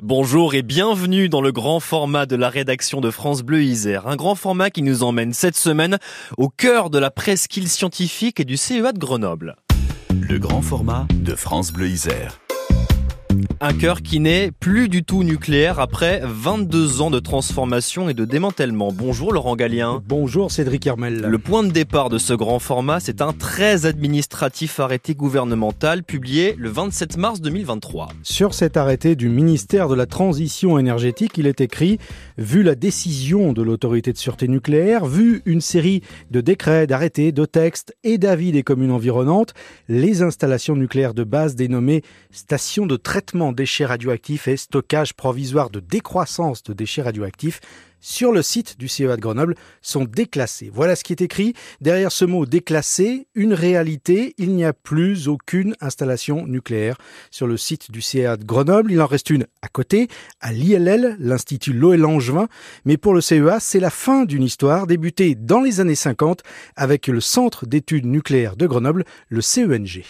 Bonjour et bienvenue dans le grand format de la rédaction de France Bleu Isère. Un grand format qui nous emmène cette semaine au cœur de la presqu'île scientifique et du CEA de Grenoble. Le grand format de France Bleu Isère. Un cœur qui n'est plus du tout nucléaire après 22 ans de transformation et de démantèlement. Bonjour Laurent Gallien. Bonjour Cédric Hermel. Le point de départ de ce grand format, c'est un très administratif arrêté gouvernemental publié le 27 mars 2023. Sur cet arrêté du ministère de la Transition énergétique, il est écrit Vu la décision de l'autorité de sûreté nucléaire, vu une série de décrets, d'arrêtés, de textes et d'avis des communes environnantes, les installations nucléaires de base dénommées stations de traitement déchets radioactifs et stockage provisoire de décroissance de déchets radioactifs sur le site du CEA de Grenoble sont déclassés. Voilà ce qui est écrit. Derrière ce mot déclassé, une réalité, il n'y a plus aucune installation nucléaire sur le site du CEA de Grenoble. Il en reste une à côté, à l'ILL, l'Institut Loël Langevin. Mais pour le CEA, c'est la fin d'une histoire débutée dans les années 50 avec le Centre d'études nucléaires de Grenoble, le CENG.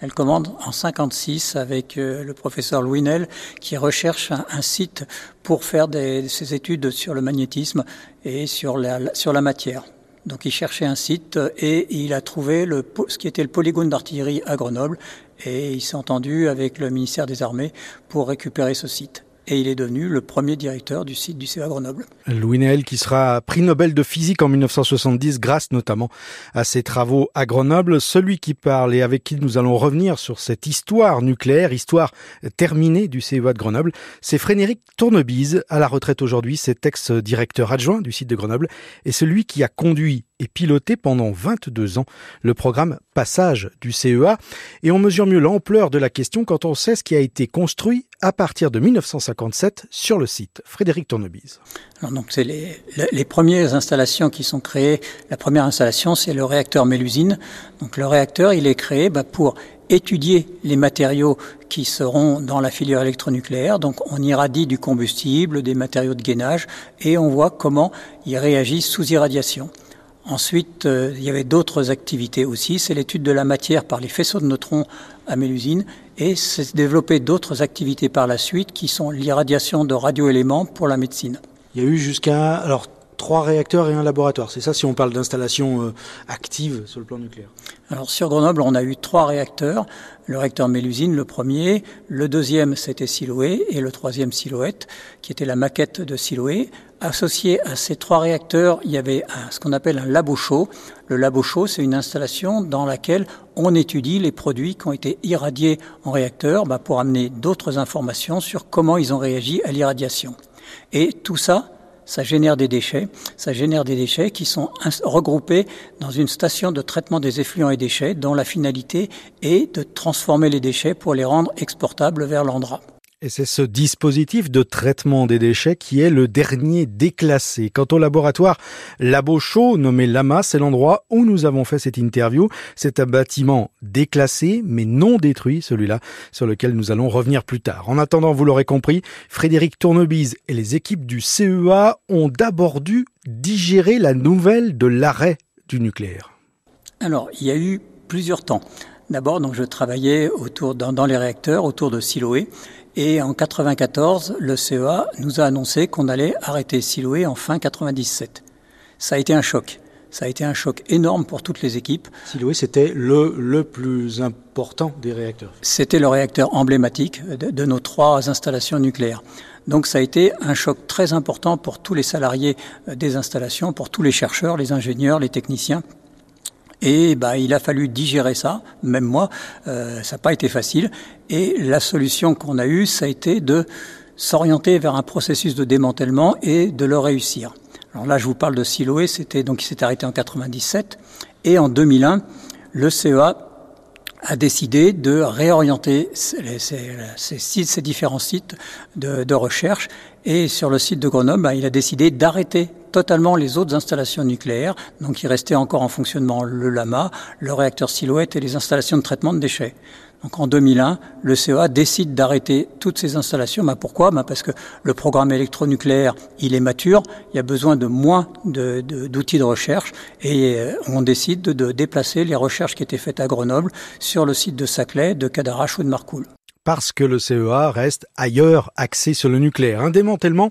Elle commande en 56 avec euh, le professeur Louis Nel qui recherche un, site pour faire ses études sur le magnétisme et sur la, matière. Donc il cherchait un site et il a trouvé ce qui était le polygone d'artillerie à Grenoble et il s'est entendu avec le ministère des Armées pour récupérer ce site et il est devenu le premier directeur du site du CEA Grenoble. Louis Néel qui sera prix Nobel de physique en 1970 grâce notamment à ses travaux à Grenoble. Celui qui parle et avec qui nous allons revenir sur cette histoire nucléaire, histoire terminée du CEA de Grenoble, c'est Frédéric Tournebise, à la retraite aujourd'hui, c'est ex-directeur adjoint du site de Grenoble et celui qui a conduit et piloté pendant 22 ans le programme Passage du CEA. Et on mesure mieux l'ampleur de la question quand on sait ce qui a été construit à partir de 1957 sur le site. Frédéric Tournebise. Alors donc c'est les, premières installations qui sont créées. La première installation, c'est le réacteur Mélusine. Donc le réacteur, il est créé bah, pour étudier les matériaux qui seront dans la filière électronucléaire. Donc on irradie du combustible, des matériaux de gainage, et on voit comment ils réagissent sous irradiation. Ensuite, euh, il y avait d'autres activités aussi. C'est l'étude de la matière par les faisceaux de neutrons à Mélusine et c'est développer d'autres activités par la suite qui sont l'irradiation de radioéléments pour la médecine. Il y a eu jusqu'à alors trois réacteurs et un laboratoire. C'est ça si on parle d'installation euh, active sur le plan nucléaire. Alors sur Grenoble, on a eu trois réacteurs. Le réacteur Mélusine, le premier. Le deuxième, c'était Siloé. Et le troisième, Silhouette, qui était la maquette de Siloé. Associé à ces trois réacteurs, il y avait ce qu'on appelle un labo chaud. Le labo chaud, c'est une installation dans laquelle on étudie les produits qui ont été irradiés en réacteur bah, pour amener d'autres informations sur comment ils ont réagi à l'irradiation. Et tout ça, ça génère des déchets. Ça génère des déchets qui sont regroupés dans une station de traitement des effluents et déchets dont la finalité est de transformer les déchets pour les rendre exportables vers l'Andra. Et c'est ce dispositif de traitement des déchets qui est le dernier déclassé. Quant au laboratoire Labo Chaud, nommé Lama, c'est l'endroit où nous avons fait cette interview. C'est un bâtiment déclassé, mais non détruit, celui-là, sur lequel nous allons revenir plus tard. En attendant, vous l'aurez compris, Frédéric Tournebise et les équipes du CEA ont d'abord dû digérer la nouvelle de l'arrêt du nucléaire. Alors, il y a eu plusieurs temps. D'abord, donc, je travaillais autour, dans, dans les réacteurs, autour de Siloé. Et en 94, le CEA nous a annoncé qu'on allait arrêter Siloé en fin 97. Ça a été un choc. Ça a été un choc énorme pour toutes les équipes. Siloé, c'était le, le plus important des réacteurs. C'était le réacteur emblématique de, de, nos trois installations nucléaires. Donc ça a été un choc très important pour tous les salariés des installations, pour tous les chercheurs, les ingénieurs, les techniciens. Et bah, il a fallu digérer ça, même moi, euh, ça n'a pas été facile. Et la solution qu'on a eue, ça a été de s'orienter vers un processus de démantèlement et de le réussir. Alors là, je vous parle de Siloé, c'était donc il s'est arrêté en 97 et en 2001, le CEA a décidé de réorienter ces, différents sites de, de, recherche et sur le site de Grenoble, bah, il a décidé d'arrêter totalement les autres installations nucléaires. Donc il restait encore en fonctionnement le Lama, le réacteur Silhouette et les installations de traitement de déchets. Donc en 2001, le CEA décide d'arrêter toutes ces installations. Bah pourquoi? Bah Parce que le programme électronucléaire, il est mature, il y a besoin de moins d'outils de, recherche et euh, on décide de, de, déplacer les recherches qui étaient faites à Grenoble sur le site de Saclay, de Cadarache ou de Marcoule. Parce que le CEA reste ailleurs axé sur le nucléaire. Un démantèlement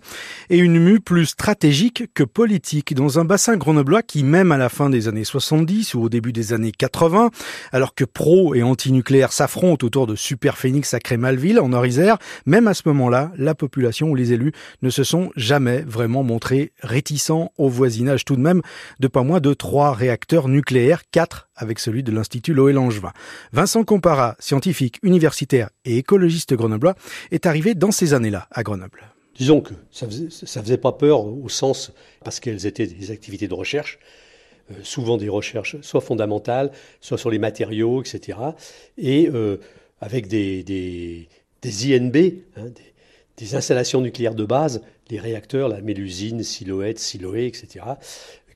et une mue plus stratégique que politique dans un bassin grenoblois qui, même à la fin des années 70 ou au début des années 80, alors que pro et anti-nucléaire s'affrontent autour de Super Phoenix à Crémalville, en Nord-Isère, même à ce moment-là, la population ou les élus ne se sont jamais vraiment montrés réticents au voisinage tout de même de pas moins de trois réacteurs nucléaires, quatre avec celui de l'Institut Loé-Langevin. Vincent Compara, scientifique, universitaire et écologiste grenoblois, est arrivé dans ces années-là à Grenoble. Disons que ça ça faisait pas peur au sens parce qu'elles étaient des activités de recherche, euh, souvent des recherches soit fondamentales, soit sur les matériaux, etc. Et euh, avec des, des, INB, hein, des, installations nucléaires de base, les réacteurs, la Mélusine, Siloète, Siloé, etc.,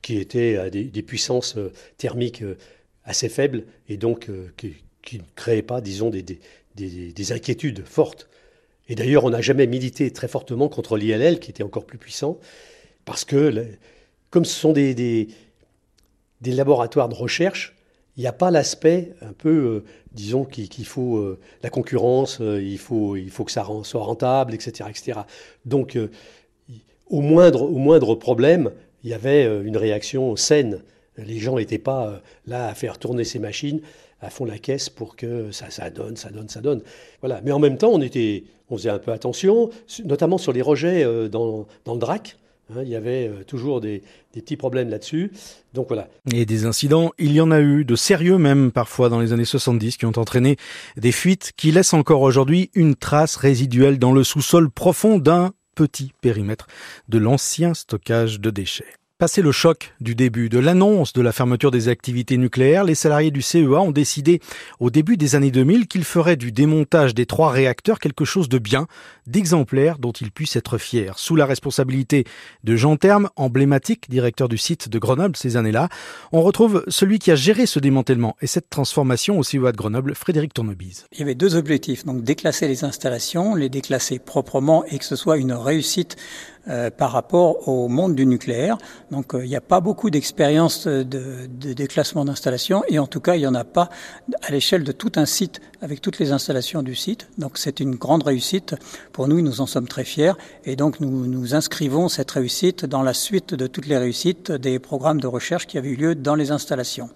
qui étaient à des, des puissances euh, thermiques euh, assez faibles et donc euh, qui, ne créaient pas, disons, des inquiétudes fortes. Et d'ailleurs, on n'a jamais milité très fortement contre l'ILL, qui était encore plus puissant, parce que, comme ce sont des, des, des laboratoires de recherche, il n'y a pas l'aspect un peu, euh, disons, qu'il qu faut euh, la concurrence, euh, il, faut, il faut que ça soit rentable, etc. etc. Donc, au, moindre, au moindre problème, il y avait une réaction saine. Les gens n'étaient pas là à faire tourner ces machines à fond la caisse pour que ça, ça donne, ça donne, ça donne. Voilà. Mais en même temps, on, était, on faisait un peu attention, notamment sur les rejets euh, dans, dans le drac. Hein, il y avait euh, toujours des, des petits problèmes là-dessus. Donc voilà. Et des incidents, il y en a eu, de sérieux même parfois dans les années 70, qui ont entraîné des fuites qui laissent encore aujourd'hui une trace résiduelle dans le sous-sol profond d'un petit périmètre de l'ancien stockage de déchets. Passé le choc du début de l'annonce de la fermeture des activités nucléaires, les salariés du CEA ont décidé au début des années 2000 qu'ils feraient du démontage des trois réacteurs quelque chose de bien, d'exemplaire dont ils puissent être fiers. Sous la responsabilité de Jean Terme, emblématique directeur du site de Grenoble ces années-là, on retrouve celui qui a géré ce démantèlement et cette transformation au CEA de Grenoble, Frédéric Tournebise. Il y avait deux objectifs, donc déclasser les installations, les déclasser proprement et que ce soit une réussite euh, par rapport au monde du nucléaire. Donc euh, il n'y a pas beaucoup d'expérience de, de, déclassement d'installation et en tout cas il n'y en a pas à l'échelle de tout un site avec toutes les installations du site. Donc c'est une grande réussite pour nous, nous en sommes très fiers et donc nous, nous inscrivons cette réussite dans la suite de toutes les réussites des programmes de recherche qui avaient eu lieu dans les installations.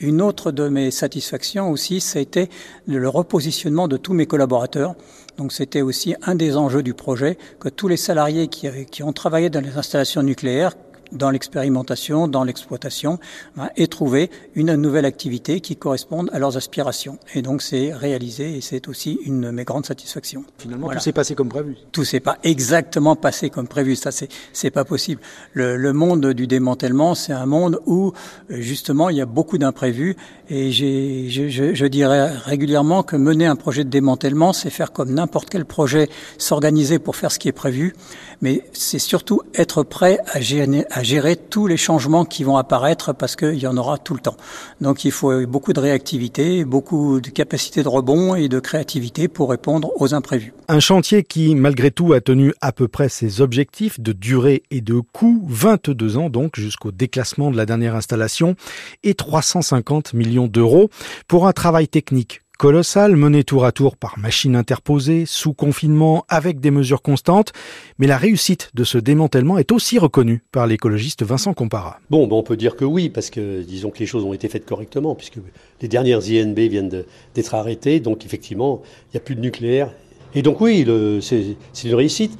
Une autre de mes satisfactions aussi, c'était le repositionnement de tous mes collaborateurs. Donc c'était aussi un des enjeux du projet, que tous les salariés qui, qui ont travaillé dans les installations nucléaires, dans l'expérimentation, dans l'exploitation, hein, et trouver une nouvelle activité qui corresponde à leurs aspirations. Et donc c'est réalisé et c'est aussi une de mes grandes satisfactions. Finalement, voilà. tout s'est passé comme prévu. Tout s'est pas exactement passé comme prévu. Ça, c'est c'est pas possible. Le, le, monde du démantèlement, c'est un monde où justement il y a beaucoup d'imprévus. Et j'ai, je, je, je dirais régulièrement que mener un projet de démantèlement, c'est faire comme n'importe quel projet, s'organiser pour faire ce qui est prévu, mais c'est surtout être prêt à gérer, tous les changements qui vont apparaître parce qu'il y en aura tout le temps. Donc il faut beaucoup de réactivité, beaucoup de capacité de rebond et de créativité pour répondre aux imprévus. Un chantier qui, malgré tout, a tenu à peu près ses objectifs de durée et de coût, 22 ans donc jusqu'au déclassement de la dernière installation et 350 millions d'euros pour un travail technique colossal, mené tour à tour par machine interposée, sous confinement, avec des mesures constantes. Mais la réussite de ce démantèlement est aussi reconnue par l'écologiste Vincent Compara. Bon, ben on peut dire que oui, parce que disons que les choses ont été faites correctement, puisque les dernières INB viennent d'être arrêtées, donc effectivement, il n'y a plus de nucléaire. Et donc oui, c'est une réussite.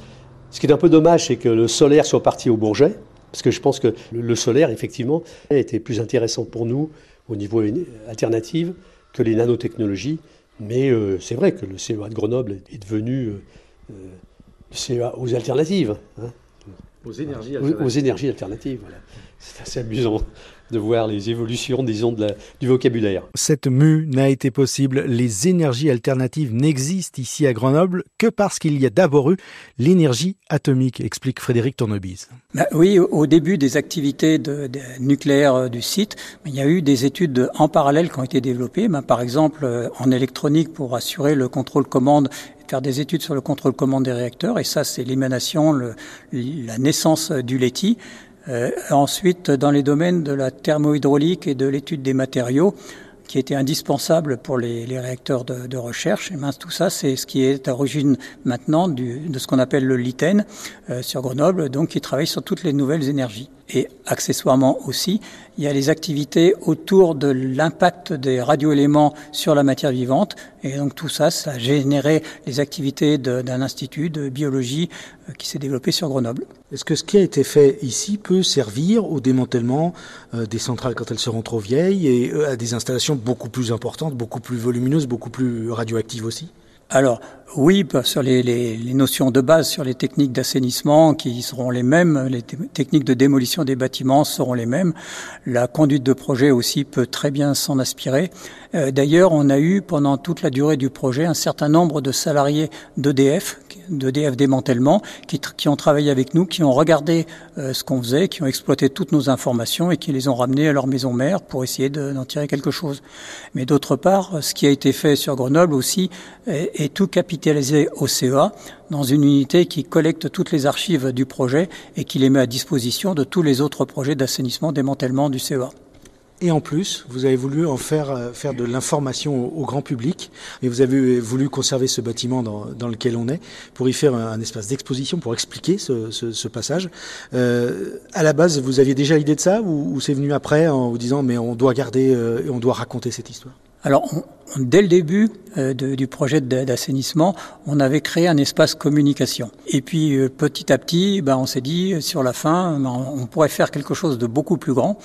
Ce qui est un peu dommage, c'est que le solaire soit parti au Bourget, parce que je pense que le solaire, effectivement, était plus intéressant pour nous au niveau alternative que les nanotechnologies. Mais euh, c'est vrai que le CEA de Grenoble est devenu euh, euh, le CEA aux alternatives. Hein. Aux énergies alternatives. Aux, aux énergies alternatives, voilà. C'est assez amusant de voir les évolutions, disons, de la, du vocabulaire. Cette mue n'a été possible. Les énergies alternatives n'existent ici à Grenoble que parce qu'il y a d'abord eu l'énergie atomique, explique Frédéric Tournebise. Bah oui, au début des activités de, de nucléaires du site, il y a eu des études en parallèle qui ont été développées. Bah, par exemple, en électronique pour assurer le contrôle-commande faire des études sur le contrôle-commande des réacteurs, et ça, c'est l'émanation, la naissance du LETI. Euh, ensuite, dans les domaines de la thermohydraulique et de l'étude des matériaux, qui était indispensable pour les, réacteurs de, recherche. Et mince, tout ça, c'est ce qui est à l'origine maintenant de ce qu'on appelle le LITEN euh, sur Grenoble, donc qui travaille sur toutes les nouvelles énergies. Et accessoirement aussi, il y a les activités autour de l'impact des radioéléments sur la matière vivante. Et donc tout ça, ça a généré les activités d'un institut de biologie euh, qui s'est développé sur Grenoble. Est-ce que ce qui a été fait ici peut servir au démantèlement euh, des centrales quand elles seront trop vieilles et à des installations beaucoup plus importantes, beaucoup plus volumineuses, beaucoup plus radioactives aussi? Alors oui, sur les, notions de base, sur les techniques d'assainissement qui seront les mêmes, les techniques de démolition des bâtiments seront les mêmes. La conduite de projet aussi peut très bien s'en aspirer. Euh, d'ailleurs, on a eu pendant toute la durée du projet un certain nombre de salariés d'EDF, d'EDF démantèlement, qui, qui, ont travaillé avec nous, qui ont regardé euh, ce qu'on faisait, qui ont exploité toutes nos informations et qui les ont ramenées à leur maison mère pour essayer d'en tirer quelque chose. Mais d'autre part, ce qui a été fait sur Grenoble aussi est, est tout capitalisé au CEA dans une unité qui collecte toutes les archives du projet et qui les met à disposition de tous les autres projets d'assainissement démantèlement du CEA. Et en plus, vous avez voulu en faire, euh, faire de l'information au, grand public. Et vous avez voulu conserver ce bâtiment dans, dans lequel on est pour y faire un, espace d'exposition pour expliquer ce, ce, ce passage. Euh, à la base, vous aviez déjà l'idée de ça ou, ou c'est venu après en vous disant mais on doit garder euh, on doit raconter cette histoire? Alors, dès le début euh, du projet d'assainissement, on avait créé un espace communication. Et puis, euh, petit à petit, ben, on s'est dit, sur la fin, ben, on pourrait faire quelque chose de beaucoup plus grand,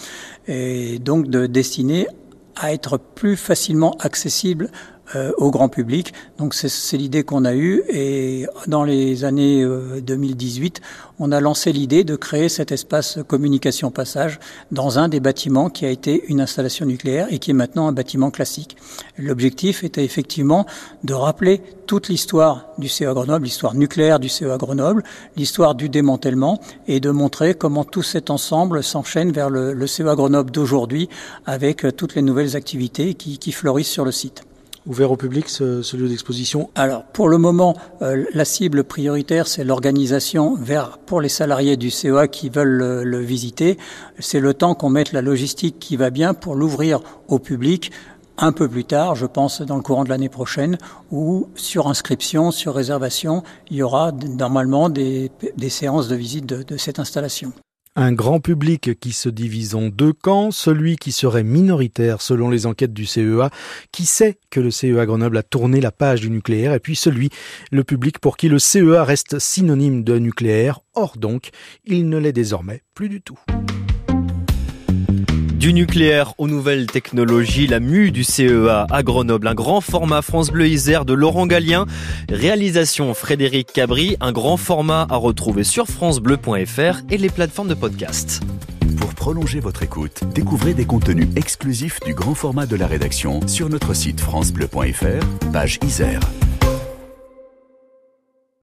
et donc de destiné à être plus facilement accessible euh, au grand public. Donc c'est l'idée qu'on a eue et dans les années 2018, euh, on a lancé l'idée de créer cet espace communication passage dans un des bâtiments qui a été une installation nucléaire et qui est maintenant un bâtiment classique. L'objectif était effectivement de rappeler toute l'histoire du CEA Grenoble, l'histoire nucléaire du CEA Grenoble, l'histoire du démantèlement et de montrer comment tout cet ensemble s'enchaîne vers le, le CEA Grenoble d'aujourd'hui avec toutes les nouvelles activités qui, qui fleurissent sur le site ouvert au public ce, lieu d'exposition Alors pour le moment, euh, la cible prioritaire c'est l'organisation vers pour les salariés du CEA qui veulent le, visiter. C'est le temps qu'on mette la logistique qui va bien pour l'ouvrir au public un peu plus tard, je pense dans le courant de l'année prochaine, où sur inscription, sur réservation, il y aura normalement des, séances de visite de cette installation. Un grand public qui se divise en deux camps, celui qui serait minoritaire selon les enquêtes du CEA, qui sait que le CEA Grenoble a tourné la page du nucléaire, et puis celui, le public pour qui le CEA reste synonyme de nucléaire, or donc, il ne l'est désormais plus du tout. Du nucléaire aux nouvelles technologies, la mue du CEA à Grenoble, un grand format France Bleu Isère de Laurent Gallien, réalisation Frédéric Cabri, un grand format à retrouver sur francebleu.fr et les plateformes de podcast. Pour prolonger votre écoute, découvrez des contenus exclusifs du grand format de la rédaction sur notre site francebleu.fr, page Isère.